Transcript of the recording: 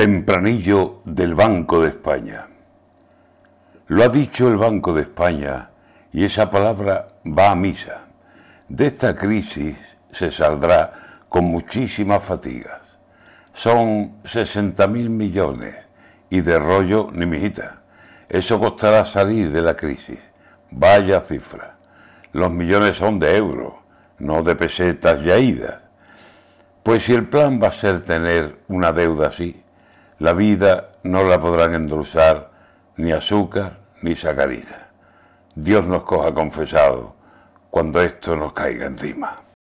Tempranillo del Banco de España. Lo ha dicho el Banco de España y esa palabra va a misa. De esta crisis se saldrá con muchísimas fatigas. Son 60 mil millones y de rollo ni mijita. Eso costará salir de la crisis. Vaya cifra. Los millones son de euros, no de pesetas ya idas. Pues si el plan va a ser tener una deuda así, la vida no la podrán endulzar ni azúcar ni sacarina. Dios nos coja confesado cuando esto nos caiga encima.